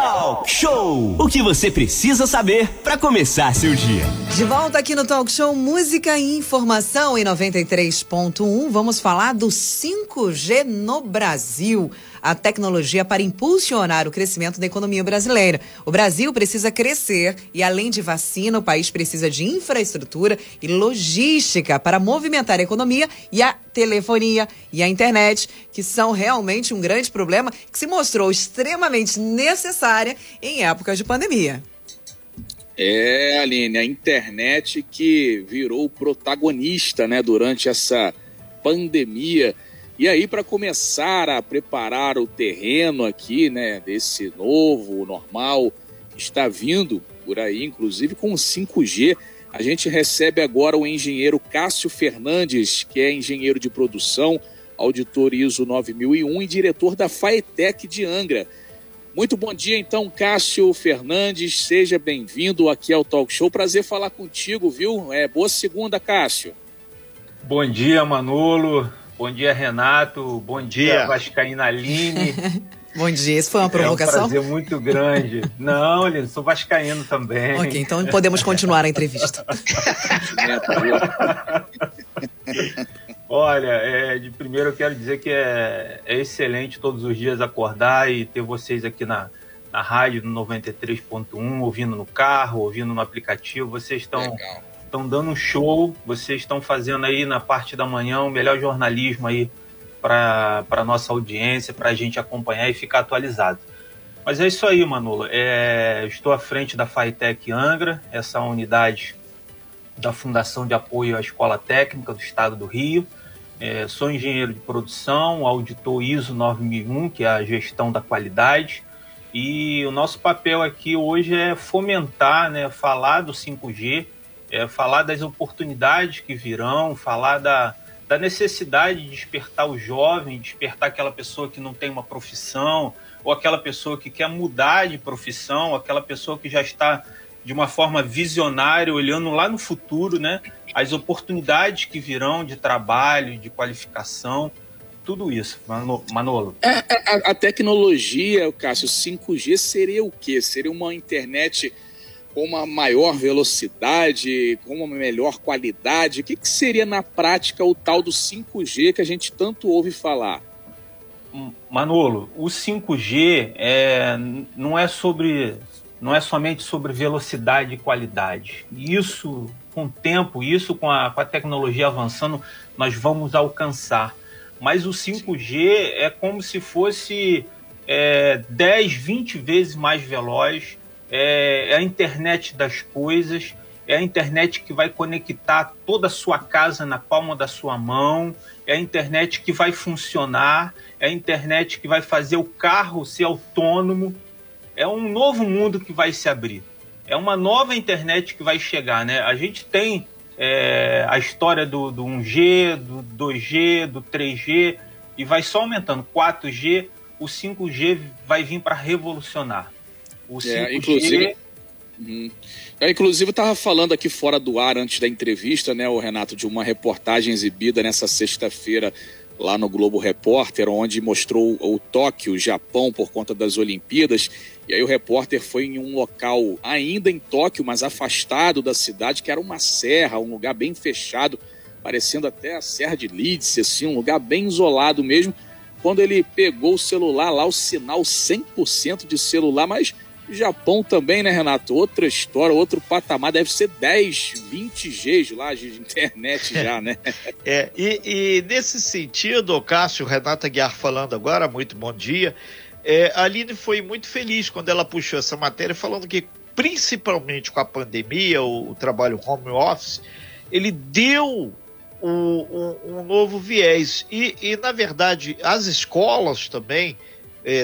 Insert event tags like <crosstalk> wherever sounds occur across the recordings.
Talk Show. O que você precisa saber para começar seu dia. De volta aqui no Talk Show Música e Informação em 93.1. Vamos falar do 5G no Brasil a tecnologia para impulsionar o crescimento da economia brasileira. O Brasil precisa crescer e, além de vacina, o país precisa de infraestrutura e logística para movimentar a economia e a telefonia e a internet, que são realmente um grande problema que se mostrou extremamente necessária em épocas de pandemia. É, Aline, a internet que virou protagonista, né, durante essa pandemia. E aí, para começar a preparar o terreno aqui, né, desse novo normal, está vindo por aí, inclusive com o 5G, a gente recebe agora o engenheiro Cássio Fernandes, que é engenheiro de produção, auditor ISO 9001 e diretor da Faetec de Angra. Muito bom dia, então, Cássio Fernandes. Seja bem-vindo aqui ao Talk Show. Prazer falar contigo, viu? É, boa segunda, Cássio. Bom dia, Manolo. Bom dia, Renato. Bom dia, Vascaína Aline. <laughs> Bom dia, isso foi uma provocação? É um prazer muito grande. <laughs> Não, Aline, sou vascaíno também. Ok, então podemos continuar a entrevista. <laughs> Olha, é, de primeiro eu quero dizer que é, é, excelente todos os dias acordar e ter vocês aqui na, na rádio no 93.1, ouvindo no carro, ouvindo no aplicativo. Vocês estão Legal estão dando um show, vocês estão fazendo aí na parte da manhã o melhor jornalismo aí para a nossa audiência, para a gente acompanhar e ficar atualizado. Mas é isso aí, Manolo. É, estou à frente da FAITEC Angra, essa unidade da Fundação de Apoio à Escola Técnica do Estado do Rio. É, sou engenheiro de produção, auditor ISO 9001, que é a gestão da qualidade. E o nosso papel aqui hoje é fomentar, né, falar do 5G, é, falar das oportunidades que virão, falar da, da necessidade de despertar o jovem, despertar aquela pessoa que não tem uma profissão, ou aquela pessoa que quer mudar de profissão, aquela pessoa que já está de uma forma visionária, olhando lá no futuro, né? As oportunidades que virão de trabalho, de qualificação, tudo isso, Manolo. É, é, a, a tecnologia, Cássio, 5G seria o quê? Seria uma internet com uma maior velocidade, com uma melhor qualidade? O que, que seria na prática o tal do 5G que a gente tanto ouve falar? Manolo, o 5G é, não é sobre não é somente sobre velocidade e qualidade. Isso, com o tempo, isso com a, com a tecnologia avançando, nós vamos alcançar. Mas o 5G é como se fosse é, 10, 20 vezes mais veloz é, é a internet das coisas, é a internet que vai conectar toda a sua casa na palma da sua mão, é a internet que vai funcionar, é a internet que vai fazer o carro ser autônomo. É um novo mundo que vai se abrir. É uma nova internet que vai chegar, né? A gente tem é, a história do, do 1G, do 2G, do 3G e vai só aumentando. 4G, o 5G vai vir para revolucionar. O 5G... É, inclusive, uhum. é, inclusive, eu estava falando aqui fora do ar antes da entrevista, né, o Renato, de uma reportagem exibida nessa sexta-feira lá no Globo Repórter, onde mostrou o Tóquio, Japão, por conta das Olimpíadas. E aí o repórter foi em um local ainda em Tóquio, mas afastado da cidade, que era uma serra, um lugar bem fechado, parecendo até a Serra de Leeds, assim, um lugar bem isolado mesmo. Quando ele pegou o celular lá, o sinal 100% de celular, mas Japão também, né, Renato? Outra história, outro patamar, deve ser 10, 20 Gs lá de internet <laughs> já, né? é, e, e, nesse sentido, o Cássio, Renata Guiar falando agora, muito bom dia. É, a Aline foi muito feliz quando ela puxou essa matéria, falando que, principalmente com a pandemia, o, o trabalho home office, ele deu um, um, um novo viés. E, e, na verdade, as escolas também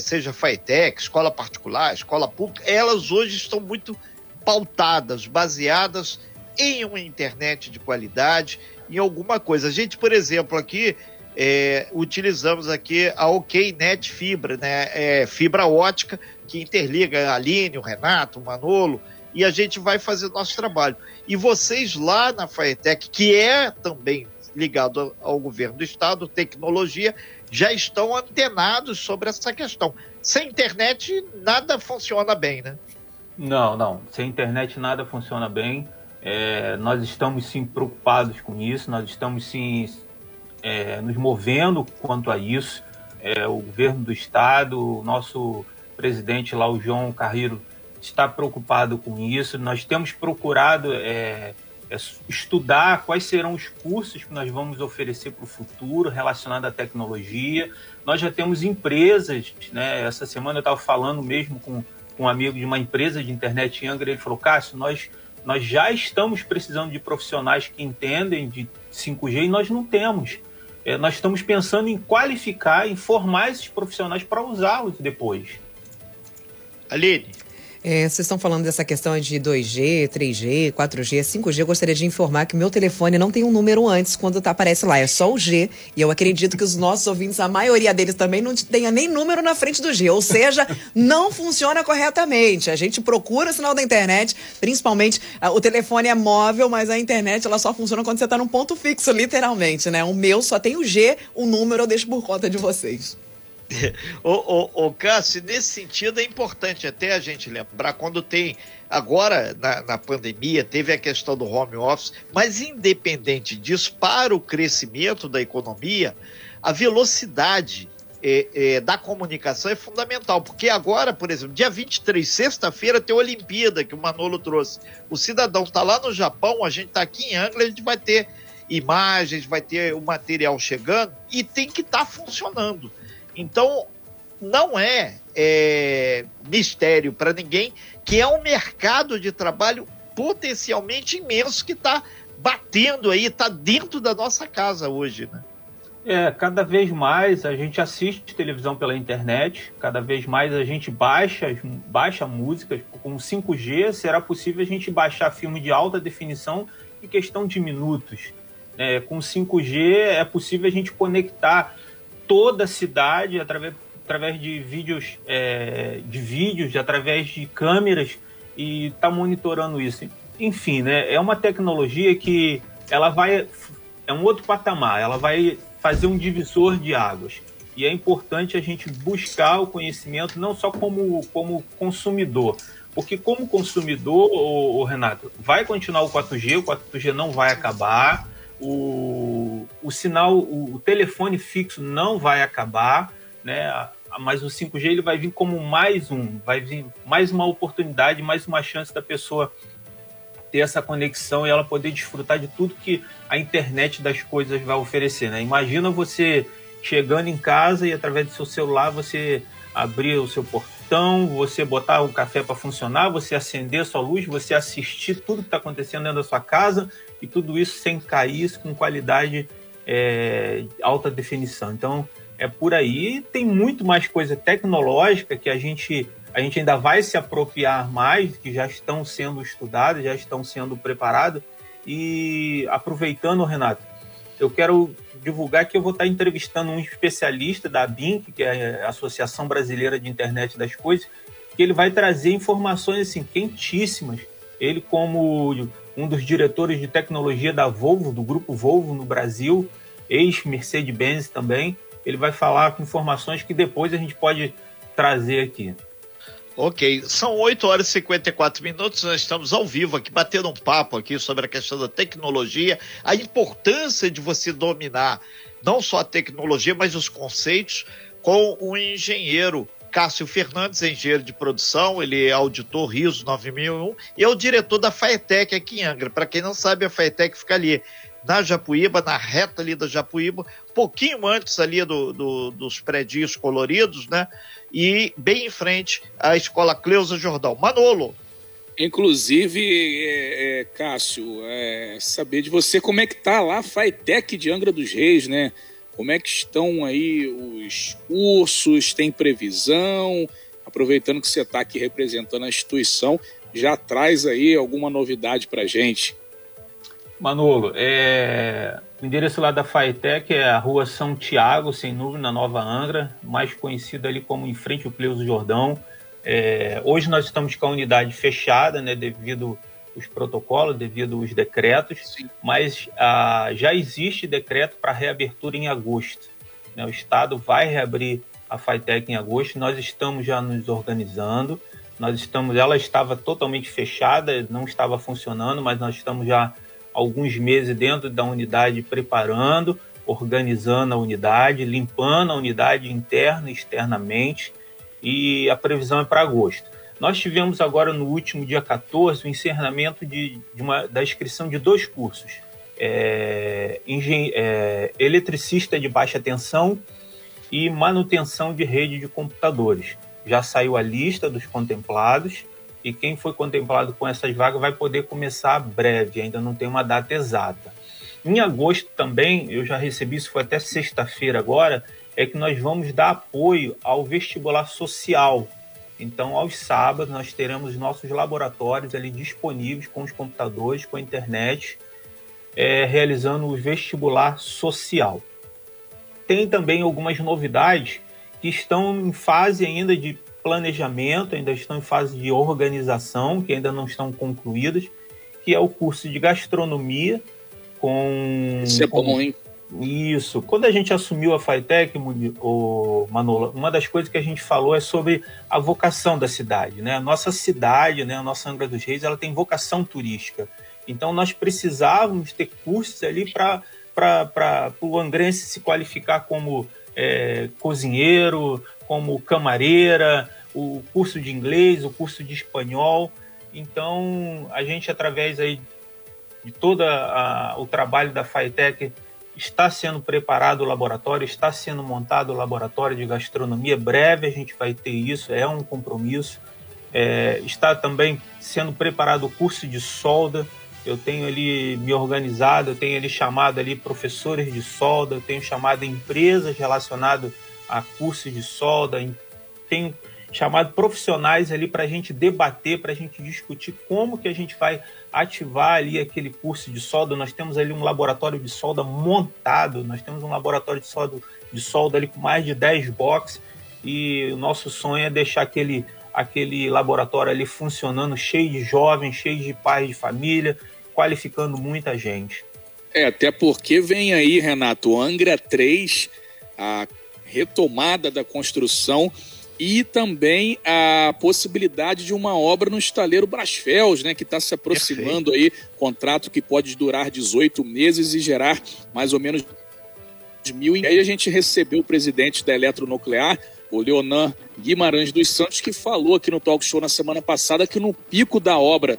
seja FATEC, escola particular, escola pública, elas hoje estão muito pautadas, baseadas em uma internet de qualidade, em alguma coisa. A gente, por exemplo, aqui é, utilizamos aqui a OKNet Fibra, né? É, fibra ótica que interliga a Aline, o Renato, o Manolo, e a gente vai fazer nosso trabalho. E vocês lá na FAETEC, que é também ligado ao governo do estado, tecnologia, já estão antenados sobre essa questão. Sem internet, nada funciona bem, né? Não, não. Sem internet, nada funciona bem. É, nós estamos sim preocupados com isso, nós estamos sim é, nos movendo quanto a isso. É, o governo do estado, o nosso presidente lá, o João Carreiro, está preocupado com isso. Nós temos procurado é, é estudar quais serão os cursos que nós vamos oferecer para o futuro relacionado à tecnologia. Nós já temos empresas, né? Essa semana eu estava falando mesmo com, com um amigo de uma empresa de internet em Angra, ele falou, Cássio, nós, nós já estamos precisando de profissionais que entendem de 5G e nós não temos. É, nós estamos pensando em qualificar, em formar esses profissionais para usá-los depois. Aline. É, vocês estão falando dessa questão de 2G, 3G, 4G, 5G. Eu gostaria de informar que meu telefone não tem um número antes quando tá, aparece lá. É só o G. E eu acredito que os nossos ouvintes, a maioria deles também, não tenha nem número na frente do G. Ou seja, não funciona corretamente. A gente procura o sinal da internet, principalmente ah, o telefone é móvel, mas a internet ela só funciona quando você está num ponto fixo, literalmente, né? O meu só tem o G, o número eu deixo por conta de vocês. O, o, o Cássio, nesse sentido é importante até a gente lembrar quando tem agora na, na, pandemia teve a questão do home office, mas independente disso, para o crescimento da economia, a velocidade é, é, da comunicação é fundamental, porque agora, por exemplo, dia 23, sexta-feira, tem a Olimpíada que o Manolo trouxe. O cidadão está lá no Japão, a gente está aqui em Angra, a gente vai ter imagens, vai ter o material chegando e tem que estar tá funcionando. Então, não é, é mistério para ninguém que é um mercado de trabalho potencialmente imenso que está batendo aí, está dentro da nossa casa hoje, né? É, cada vez mais a gente assiste televisão pela internet, cada vez mais a gente baixa, baixa músicas. Com 5G será possível a gente baixar filme de alta definição em questão de minutos. É, com 5G é possível a gente conectar toda a cidade através, através de vídeos, é, de vídeos, através de câmeras e está monitorando isso. Enfim, né, é uma tecnologia que ela vai é um outro patamar, ela vai fazer um divisor de águas. E é importante a gente buscar o conhecimento não só como, como consumidor, porque como consumidor, o, Renato, vai continuar o 4G, o 4G não vai acabar, o, o sinal, o, o, telefone fixo não vai acabar, né? Mas o 5G ele vai vir como mais um, vai vir mais uma oportunidade, mais uma chance da pessoa ter essa conexão e ela poder desfrutar de tudo que a internet das coisas vai oferecer, né? Imagina você chegando em casa e através do seu celular você abrir o seu portão, você botar o café para funcionar, você acender a sua luz, você assistir tudo que está acontecendo dentro da sua casa e tudo isso sem cair, com qualidade é, alta definição. Então, é por aí. Tem muito mais coisa tecnológica que a gente, a gente ainda vai se apropriar mais, que já estão sendo estudadas, já estão sendo preparadas. E aproveitando, Renato, eu quero divulgar que eu vou estar entrevistando um especialista da BINC, que é a Associação Brasileira de Internet das Coisas, que ele vai trazer informações assim quentíssimas. Ele como um dos diretores de tecnologia da Volvo, do grupo Volvo no Brasil, ex-Mercedes-Benz também. Ele vai falar com informações que depois a gente pode trazer aqui. Ok, são 8 horas e 54 minutos, nós estamos ao vivo aqui, batendo um papo aqui sobre a questão da tecnologia, a importância de você dominar não só a tecnologia, mas os conceitos, com o engenheiro Cássio Fernandes, engenheiro de produção, ele é auditor RISO 9001 e é o diretor da Faetec aqui em Angra. Para quem não sabe, a Faetec fica ali na Japuíba, na reta ali da Japuíba, pouquinho antes ali do, do, dos prédios coloridos, né? E bem em frente à Escola Cleusa Jordão. Manolo. Inclusive, é, é, Cássio, é, saber de você como é que tá lá a Faetec de Angra dos Reis, né? Como é que estão aí os cursos? Tem previsão? Aproveitando que você está aqui representando a instituição, já traz aí alguma novidade para gente. Manolo, é... o endereço lá da FAETEC é a rua São Tiago, sem nuvem, na Nova Angra, mais conhecida ali como em frente ao Cleuso Jordão. É... Hoje nós estamos com a unidade fechada, né, devido os protocolos devido aos decretos, Sim. mas ah, já existe decreto para reabertura em agosto. Né? O Estado vai reabrir a FITEC em agosto, nós estamos já nos organizando, nós estamos, ela estava totalmente fechada, não estava funcionando, mas nós estamos já alguns meses dentro da unidade preparando, organizando a unidade, limpando a unidade interna e externamente, e a previsão é para agosto. Nós tivemos agora no último dia 14 o encerramento de, de uma, da inscrição de dois cursos. É, é, eletricista de baixa tensão e manutenção de rede de computadores. Já saiu a lista dos contemplados e quem foi contemplado com essas vagas vai poder começar breve, ainda não tem uma data exata. Em agosto também, eu já recebi, isso foi até sexta-feira agora, é que nós vamos dar apoio ao vestibular social. Então, aos sábados, nós teremos nossos laboratórios ali disponíveis com os computadores, com a internet, é, realizando o vestibular social. Tem também algumas novidades que estão em fase ainda de planejamento, ainda estão em fase de organização, que ainda não estão concluídas, que é o curso de gastronomia com. Isso é bom, hein? Isso. Quando a gente assumiu a Fitec, o Manolo, uma das coisas que a gente falou é sobre a vocação da cidade, né? A nossa cidade, né, a nossa Angra dos Reis, ela tem vocação turística. Então nós precisávamos ter cursos ali para o angrense se qualificar como é, cozinheiro, como camareira, o curso de inglês, o curso de espanhol. Então a gente através aí de todo o trabalho da FAITEC está sendo preparado o laboratório, está sendo montado o laboratório de gastronomia. Breve a gente vai ter isso, é um compromisso. É, está também sendo preparado o curso de solda. Eu tenho ali me organizado, eu tenho ali chamado ali professores de solda, eu tenho chamado empresas relacionadas a cursos de solda, tenho chamado profissionais ali para a gente debater, para a gente discutir como que a gente vai ativar ali aquele curso de solda. Nós temos ali um laboratório de solda montado, nós temos um laboratório de solda, de solda ali com mais de 10 boxes e o nosso sonho é deixar aquele, aquele laboratório ali funcionando, cheio de jovens, cheio de pais de família, qualificando muita gente. É, até porque vem aí, Renato, Angra 3, a retomada da construção e também a possibilidade de uma obra no estaleiro Brasfels, né, que está se aproximando Perfeito. aí, contrato que pode durar 18 meses e gerar mais ou menos mil. E aí a gente recebeu o presidente da Eletronuclear, o Leonan Guimarães dos Santos, que falou aqui no Talk Show na semana passada que no pico da obra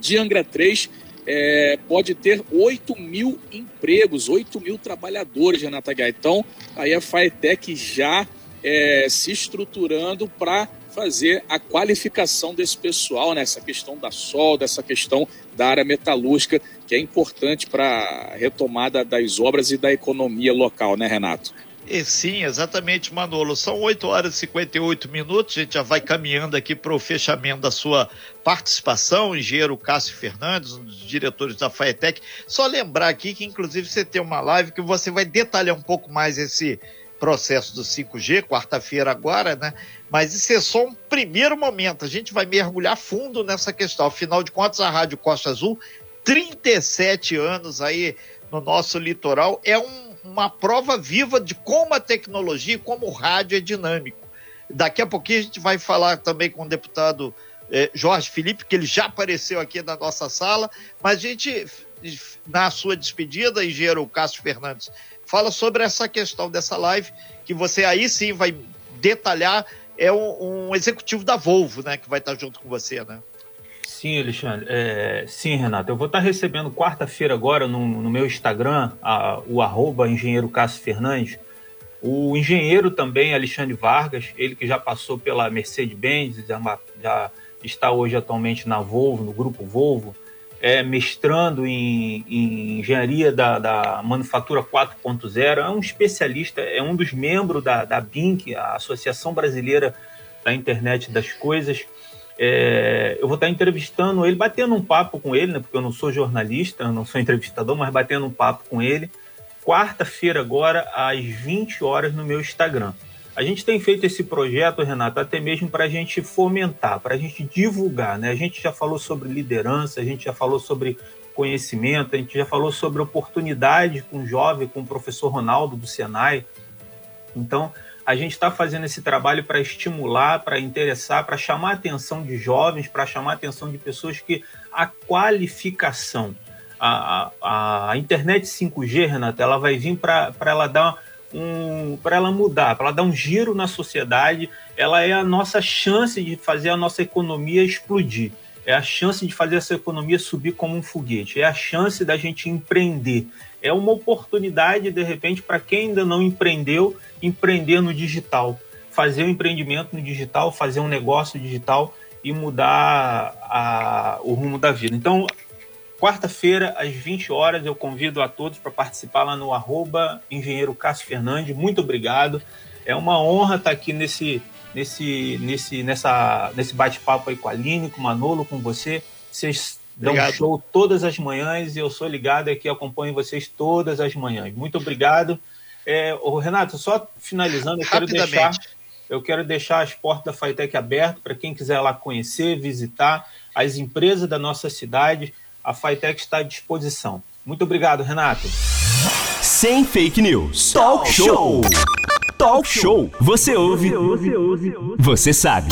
de Angra 3 é, pode ter 8 mil empregos, 8 mil trabalhadores, Renata Gai. Então, aí a Faetec já é, se estruturando para fazer a qualificação desse pessoal, né? essa questão da solda, essa questão da área metalúrgica, que é importante para a retomada das obras e da economia local, né, Renato? E sim, exatamente, Manolo. São 8 horas e 58 minutos. A gente já vai caminhando aqui para o fechamento da sua participação, engenheiro Cássio Fernandes, um dos diretores da FAETEC. Só lembrar aqui que, inclusive, você tem uma live que você vai detalhar um pouco mais esse processo do 5G, quarta-feira agora, né? Mas isso é só um primeiro momento. A gente vai mergulhar fundo nessa questão. Afinal de contas, a Rádio Costa Azul, 37 anos aí no nosso litoral, é um, uma prova viva de como a tecnologia, como o rádio é dinâmico. Daqui a pouquinho a gente vai falar também com o deputado eh, Jorge Felipe, que ele já apareceu aqui na nossa sala, mas a gente, na sua despedida, engenheiro Cássio Fernandes, fala sobre essa questão dessa live, que você aí sim vai detalhar. É um, um executivo da Volvo, né, que vai estar junto com você, né? Sim, Alexandre. É, sim, Renato. Eu vou estar recebendo quarta-feira agora no, no, meu Instagram, a, o arroba engenheiro Cássio Fernandes, o engenheiro também, Alexandre Vargas, ele que já passou pela Mercedes-Benz, já, já está hoje atualmente na Volvo, no grupo Volvo, é mestrando em, em engenharia da, da, manufatura 4.0, é um especialista, é um dos membros da, da BINC, a Associação Brasileira da Internet das Coisas. É, eu vou estar entrevistando ele, batendo um papo com ele, né, porque eu não sou jornalista, não sou entrevistador, mas batendo um papo com ele. Quarta-feira, agora, às 20 horas, no meu Instagram. A gente tem feito esse projeto, Renato, até mesmo para a gente fomentar, para a gente divulgar. Né? A gente já falou sobre liderança, a gente já falou sobre conhecimento, a gente já falou sobre oportunidade com o jovem, com o professor Ronaldo do Senai. Então, a gente está fazendo esse trabalho para estimular, para interessar, para chamar a atenção de jovens, para chamar a atenção de pessoas que a qualificação, a, a, a internet 5G, Renata, ela vai vir para ela dar um, para ela mudar, para ela dar um giro na sociedade, ela é a nossa chance de fazer a nossa economia explodir. É a chance de fazer essa economia subir como um foguete. É a chance da gente empreender. É uma oportunidade, de repente, para quem ainda não empreendeu, empreender no digital. Fazer um empreendimento no digital, fazer um negócio digital e mudar a, o rumo da vida. Então, quarta-feira, às 20 horas, eu convido a todos para participar lá no arroba engenheiro Cássio Fernandes. Muito obrigado. É uma honra estar aqui nesse nesse, nesse, nessa, nesse bate-papo aí com a Aline, com o Manolo, com você. Vocês dão obrigado. um show todas as manhãs e eu sou ligado aqui, acompanho vocês todas as manhãs. Muito obrigado. É, o Renato, só finalizando, eu quero deixar eu quero deixar as portas da Fitec abertas para quem quiser lá conhecer, visitar as empresas da nossa cidade. A Fitec está à disposição. Muito obrigado, Renato. Sem fake news. Talk show. Talk Show. Você ouve, você sabe.